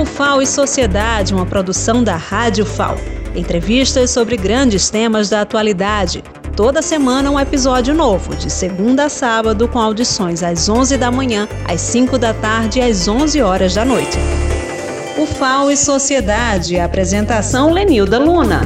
O FAO e Sociedade, uma produção da Rádio FAO. Entrevistas sobre grandes temas da atualidade. Toda semana um episódio novo, de segunda a sábado, com audições às 11 da manhã, às 5 da tarde e às 11 horas da noite. O FAO e Sociedade, apresentação Lenilda Luna.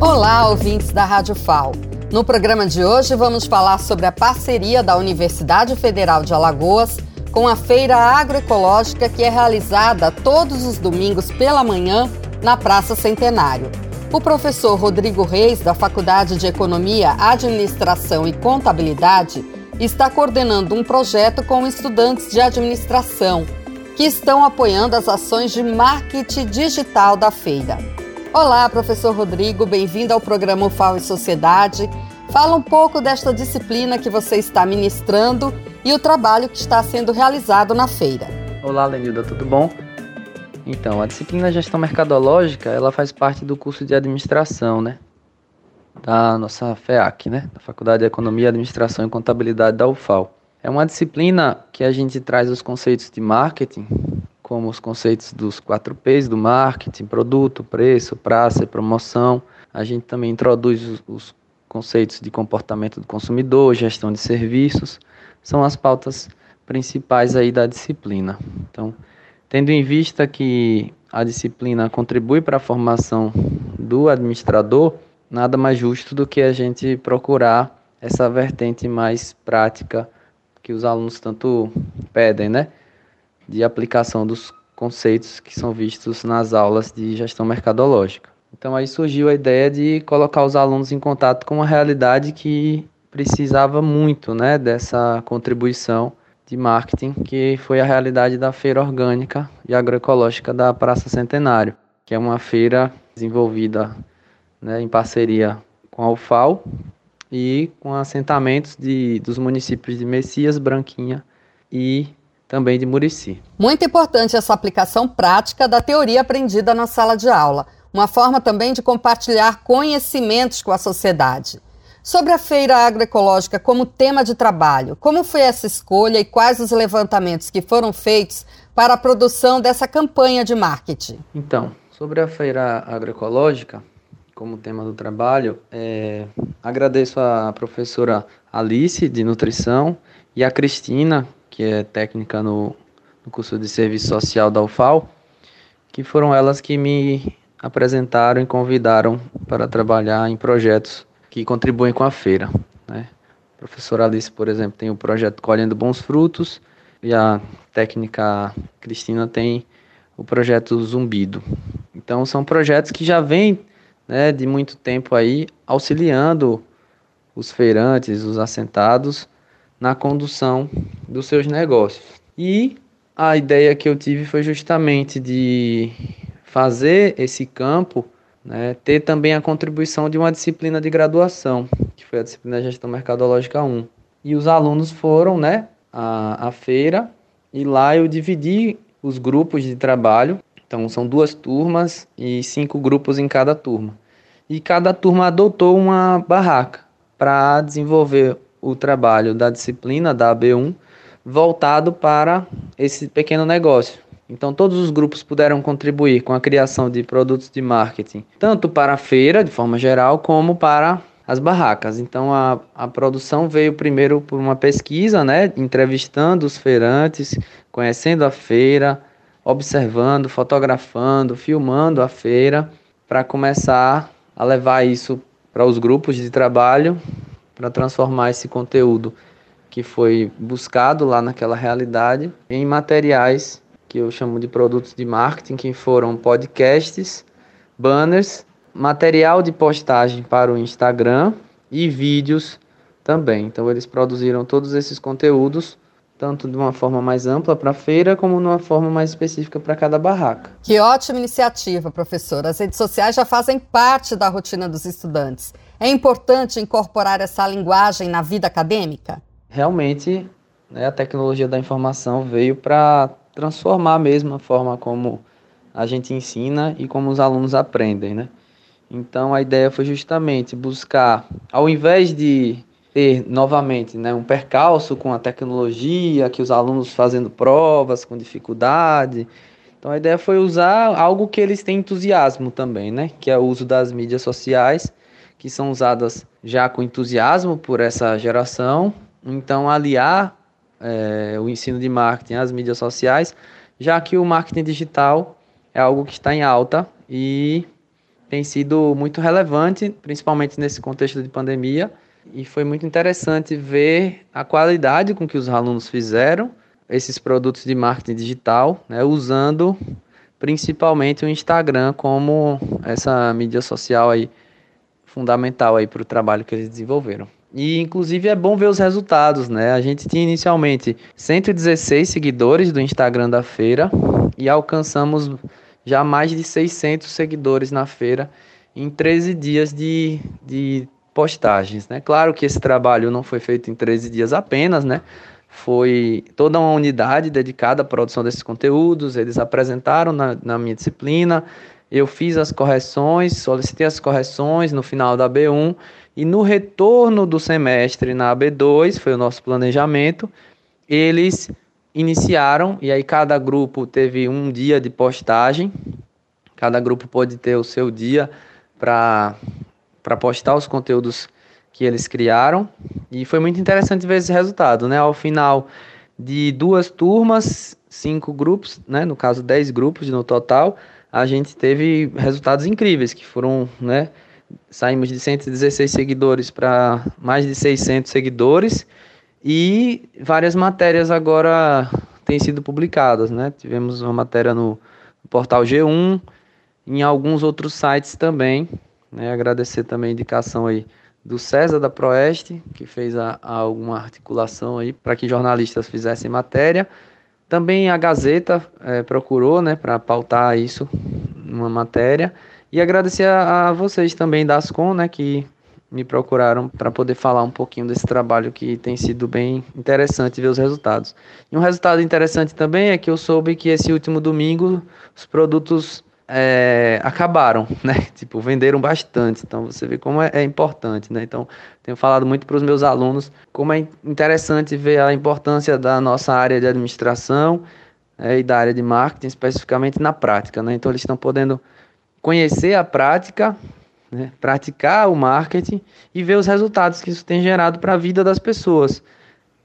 Olá, ouvintes da Rádio FAO. No programa de hoje vamos falar sobre a parceria da Universidade Federal de Alagoas com a Feira Agroecológica que é realizada todos os domingos pela manhã na Praça Centenário. O professor Rodrigo Reis, da Faculdade de Economia, Administração e Contabilidade, está coordenando um projeto com estudantes de administração que estão apoiando as ações de marketing digital da feira. Olá, professor Rodrigo, bem-vindo ao programa UFAO e Sociedade. Fala um pouco desta disciplina que você está ministrando e o trabalho que está sendo realizado na feira. Olá, Lenilda, tudo bom? Então, a disciplina Gestão Mercadológica, ela faz parte do curso de Administração, né? Da nossa FEAC, né? Da Faculdade de Economia, Administração e Contabilidade da UFAL. É uma disciplina que a gente traz os conceitos de marketing, como os conceitos dos quatro P's do marketing, produto, preço, praça e promoção. A gente também introduz os, os conceitos de comportamento do consumidor, gestão de serviços, são as pautas principais aí da disciplina. Então, tendo em vista que a disciplina contribui para a formação do administrador, nada mais justo do que a gente procurar essa vertente mais prática que os alunos tanto pedem, né? De aplicação dos conceitos que são vistos nas aulas de gestão mercadológica. Então aí surgiu a ideia de colocar os alunos em contato com uma realidade que precisava muito, né, dessa contribuição de marketing, que foi a realidade da feira orgânica e agroecológica da Praça Centenário, que é uma feira desenvolvida né, em parceria com a UFAL e com assentamentos de, dos municípios de Messias, Branquinha e também de Murici. Muito importante essa aplicação prática da teoria aprendida na sala de aula, uma forma também de compartilhar conhecimentos com a sociedade. Sobre a feira agroecológica como tema de trabalho, como foi essa escolha e quais os levantamentos que foram feitos para a produção dessa campanha de marketing? Então, sobre a feira agroecológica como tema do trabalho, é, agradeço a professora Alice de nutrição e a Cristina, que é técnica no, no curso de serviço social da UFAL, que foram elas que me apresentaram e convidaram para trabalhar em projetos que contribuem com a feira. Né? A professora Alice, por exemplo, tem o projeto Colhendo Bons Frutos e a técnica Cristina tem o projeto Zumbido. Então são projetos que já vêm né, de muito tempo aí auxiliando os feirantes, os assentados na condução dos seus negócios. E a ideia que eu tive foi justamente de fazer esse campo né, ter também a contribuição de uma disciplina de graduação, que foi a disciplina de Gestão Mercadológica 1. E os alunos foram né, à, à feira e lá eu dividi os grupos de trabalho. Então são duas turmas e cinco grupos em cada turma. E cada turma adotou uma barraca para desenvolver o trabalho da disciplina da AB1 voltado para esse pequeno negócio. Então, todos os grupos puderam contribuir com a criação de produtos de marketing, tanto para a feira, de forma geral, como para as barracas. Então, a, a produção veio primeiro por uma pesquisa, né, entrevistando os feirantes, conhecendo a feira, observando, fotografando, filmando a feira, para começar a levar isso para os grupos de trabalho, para transformar esse conteúdo que foi buscado lá naquela realidade em materiais que eu chamo de produtos de marketing, que foram podcasts, banners, material de postagem para o Instagram e vídeos também. Então eles produziram todos esses conteúdos tanto de uma forma mais ampla para a feira, como de uma forma mais específica para cada barraca. Que ótima iniciativa, professora. As redes sociais já fazem parte da rotina dos estudantes. É importante incorporar essa linguagem na vida acadêmica? Realmente, né, a tecnologia da informação veio para transformar mesmo a forma como a gente ensina e como os alunos aprendem, né? Então a ideia foi justamente buscar, ao invés de ter novamente né, um percalço com a tecnologia, que os alunos fazendo provas com dificuldade, Então a ideia foi usar algo que eles têm entusiasmo também, né? Que é o uso das mídias sociais, que são usadas já com entusiasmo por essa geração. Então aliar é, o ensino de marketing às mídias sociais, já que o marketing digital é algo que está em alta e tem sido muito relevante, principalmente nesse contexto de pandemia. E foi muito interessante ver a qualidade com que os alunos fizeram esses produtos de marketing digital, né, usando principalmente o Instagram como essa mídia social aí fundamental aí para o trabalho que eles desenvolveram. E inclusive é bom ver os resultados, né? A gente tinha inicialmente 116 seguidores do Instagram da feira e alcançamos já mais de 600 seguidores na feira em 13 dias de, de postagens, né? Claro que esse trabalho não foi feito em 13 dias apenas, né? Foi toda uma unidade dedicada à produção desses conteúdos, eles apresentaram na, na minha disciplina, eu fiz as correções, solicitei as correções no final da B1 e no retorno do semestre na AB2, foi o nosso planejamento, eles iniciaram e aí cada grupo teve um dia de postagem, cada grupo pode ter o seu dia para postar os conteúdos que eles criaram e foi muito interessante ver esse resultado, né? Ao final de duas turmas, cinco grupos, né? No caso, dez grupos no total, a gente teve resultados incríveis, que foram, né? Saímos de 116 seguidores para mais de 600 seguidores e várias matérias agora têm sido publicadas, né? Tivemos uma matéria no portal G1, em alguns outros sites também, né? Agradecer também a indicação aí do César da Proeste, que fez a, a alguma articulação aí para que jornalistas fizessem matéria. Também a Gazeta é, procurou, né, para pautar isso numa matéria. E agradecer a, a vocês também da Ascom, né, que me procuraram para poder falar um pouquinho desse trabalho que tem sido bem interessante ver os resultados. E um resultado interessante também é que eu soube que esse último domingo os produtos é, acabaram, né? Tipo, venderam bastante. Então você vê como é, é importante, né? Então tenho falado muito para os meus alunos como é interessante ver a importância da nossa área de administração é, e da área de marketing, especificamente na prática, né? Então eles estão podendo conhecer a prática, né? praticar o marketing e ver os resultados que isso tem gerado para a vida das pessoas.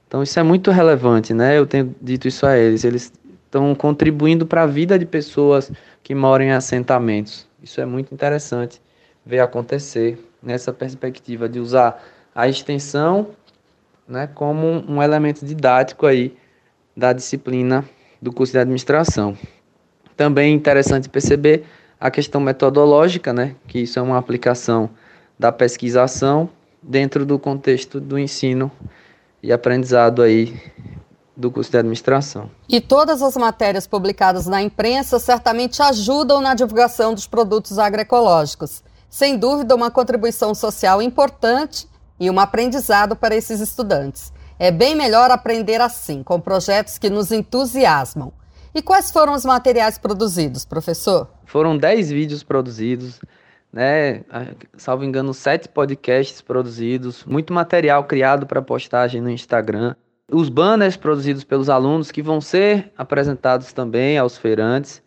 Então isso é muito relevante, né? Eu tenho dito isso a eles. Eles estão contribuindo para a vida de pessoas que moram em assentamentos. Isso é muito interessante ver acontecer nessa perspectiva de usar a extensão né, como um elemento didático aí da disciplina do curso de administração. Também é interessante perceber a questão metodológica, né, que isso é uma aplicação da pesquisação dentro do contexto do ensino e aprendizado aí do curso de administração. E todas as matérias publicadas na imprensa certamente ajudam na divulgação dos produtos agroecológicos. Sem dúvida, uma contribuição social importante e um aprendizado para esses estudantes. É bem melhor aprender assim, com projetos que nos entusiasmam. E quais foram os materiais produzidos, professor? Foram 10 vídeos produzidos, né? Salvo engano, sete podcasts produzidos, muito material criado para postagem no Instagram os banners produzidos pelos alunos que vão ser apresentados também aos feirantes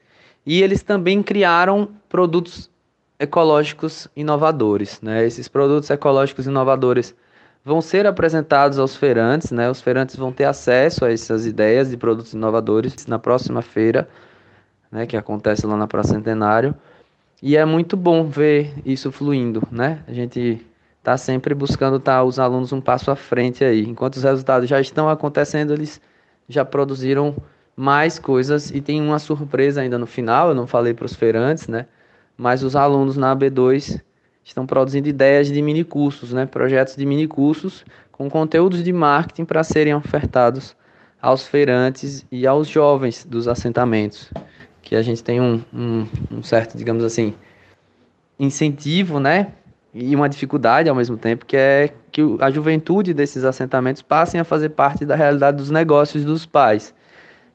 e eles também criaram produtos ecológicos inovadores. Né? Esses produtos ecológicos inovadores vão ser apresentados aos feirantes, né? os feirantes vão ter acesso a essas ideias de produtos inovadores na próxima feira, né? que acontece lá na Praça Centenário. E é muito bom ver isso fluindo, né? A gente está sempre buscando estar tá, os alunos um passo à frente aí. Enquanto os resultados já estão acontecendo, eles já produziram mais coisas e tem uma surpresa ainda no final, eu não falei para os feirantes, né? Mas os alunos na AB2 estão produzindo ideias de mini cursos, né? Projetos de mini cursos com conteúdos de marketing para serem ofertados aos feirantes e aos jovens dos assentamentos, que a gente tem um, um, um certo, digamos assim, incentivo, né, e uma dificuldade ao mesmo tempo, que é que a juventude desses assentamentos passem a fazer parte da realidade dos negócios dos pais.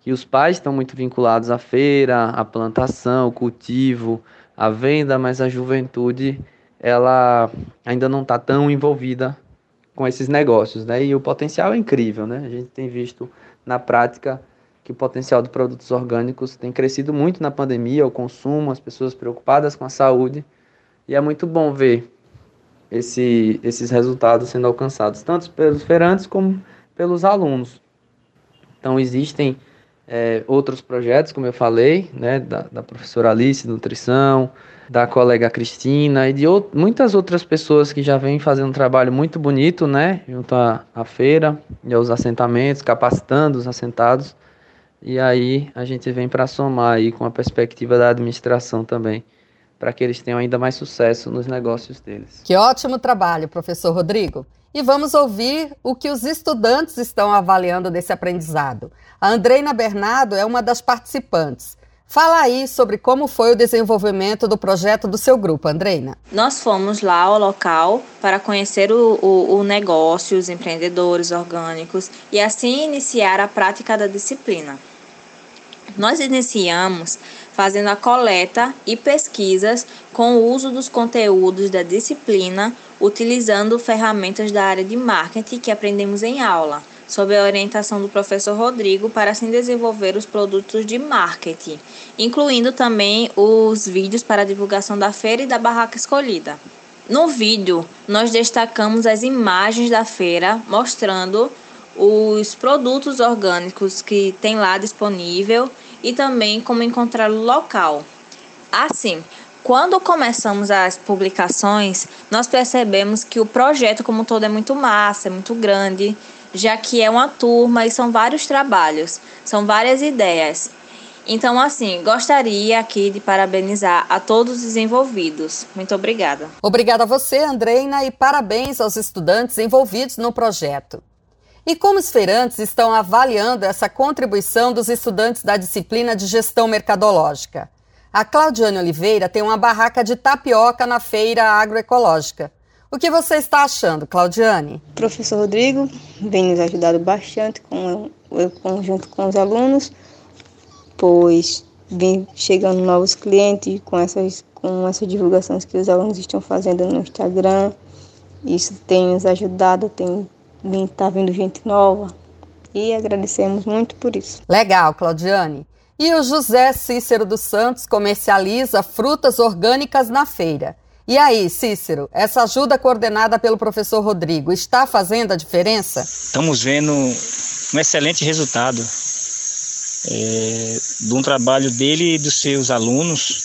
Que os pais estão muito vinculados à feira, à plantação, ao cultivo, à venda, mas a juventude ela ainda não está tão envolvida com esses negócios, né? E o potencial é incrível, né? A gente tem visto na prática que o potencial de produtos orgânicos tem crescido muito na pandemia, o consumo, as pessoas preocupadas com a saúde. E é muito bom ver esse, esses resultados sendo alcançados, tanto pelos feirantes como pelos alunos. Então, existem é, outros projetos, como eu falei, né, da, da professora Alice, Nutrição, da colega Cristina e de muitas outras pessoas que já vêm fazendo um trabalho muito bonito, né, junto à, à feira e aos assentamentos, capacitando os assentados. E aí a gente vem para somar aí com a perspectiva da administração também, para que eles tenham ainda mais sucesso nos negócios deles. Que ótimo trabalho, professor Rodrigo. E vamos ouvir o que os estudantes estão avaliando desse aprendizado. A Andreina Bernardo é uma das participantes. Fala aí sobre como foi o desenvolvimento do projeto do seu grupo, Andreina. Nós fomos lá ao local para conhecer o, o, o, negócio, os empreendedores orgânicos e assim iniciar a prática da disciplina. Nós iniciamos fazendo a coleta e pesquisas com o uso dos conteúdos da disciplina, utilizando ferramentas da área de marketing que aprendemos em aula sob a orientação do professor Rodrigo, para assim desenvolver os produtos de marketing, incluindo também os vídeos para divulgação da feira e da barraca escolhida. No vídeo, nós destacamos as imagens da feira mostrando os produtos orgânicos que tem lá disponível e também como encontrar o local. Assim, quando começamos as publicações, nós percebemos que o projeto como todo é muito massa, é muito grande já que é uma turma e são vários trabalhos, são várias ideias. Então, assim, gostaria aqui de parabenizar a todos os envolvidos. Muito obrigada. Obrigada a você, Andreina, e parabéns aos estudantes envolvidos no projeto. E como os feirantes estão avaliando essa contribuição dos estudantes da disciplina de gestão mercadológica? A Claudiane Oliveira tem uma barraca de tapioca na feira agroecológica. O que você está achando, Claudiane? O professor Rodrigo vem nos ajudando bastante com eu, junto com os alunos, pois vem chegando novos clientes com essas, com essas divulgações que os alunos estão fazendo no Instagram. Isso tem nos ajudado, tem está vindo gente nova e agradecemos muito por isso. Legal, Claudiane. E o José Cícero dos Santos comercializa frutas orgânicas na feira. E aí, Cícero, essa ajuda coordenada pelo professor Rodrigo está fazendo a diferença? Estamos vendo um excelente resultado é, de um trabalho dele e dos seus alunos.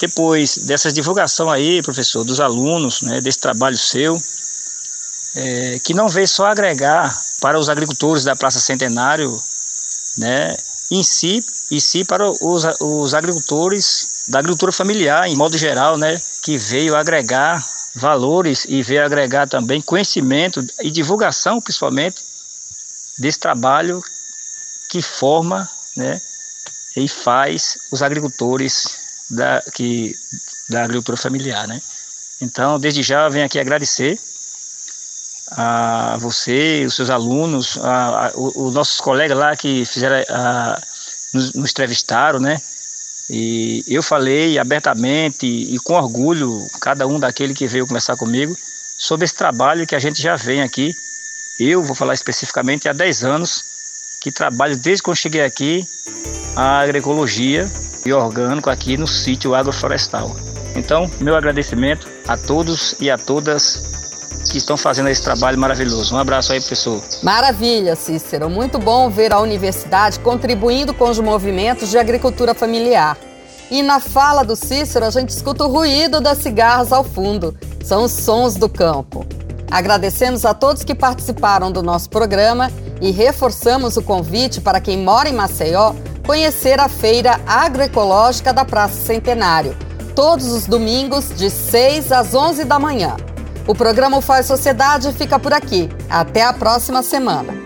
Depois dessa divulgação aí, professor, dos alunos, né, desse trabalho seu, é, que não veio só agregar para os agricultores da Praça Centenário, né, em si, e sim para os, os agricultores da agricultura familiar, em modo geral, né, que veio agregar valores e veio agregar também conhecimento e divulgação, principalmente, desse trabalho que forma né, e faz os agricultores da, que, da agricultura familiar. Né? Então, desde já, venho aqui agradecer a você, os seus alunos, a, a, os nossos colegas lá que fizeram, a, nos, nos entrevistaram, né? E eu falei abertamente e com orgulho, cada um daquele que veio conversar comigo, sobre esse trabalho que a gente já vem aqui. Eu vou falar especificamente há 10 anos que trabalho desde que eu cheguei aqui a agroecologia e orgânico aqui no sítio agroflorestal. Então, meu agradecimento a todos e a todas que estão fazendo esse trabalho maravilhoso. Um abraço aí, professor. Maravilha, Cícero. Muito bom ver a universidade contribuindo com os movimentos de agricultura familiar. E na fala do Cícero, a gente escuta o ruído das cigarras ao fundo. São os sons do campo. Agradecemos a todos que participaram do nosso programa e reforçamos o convite para quem mora em Maceió conhecer a feira agroecológica da Praça Centenário, todos os domingos de 6 às 11 da manhã. O programa Faz Sociedade fica por aqui. Até a próxima semana.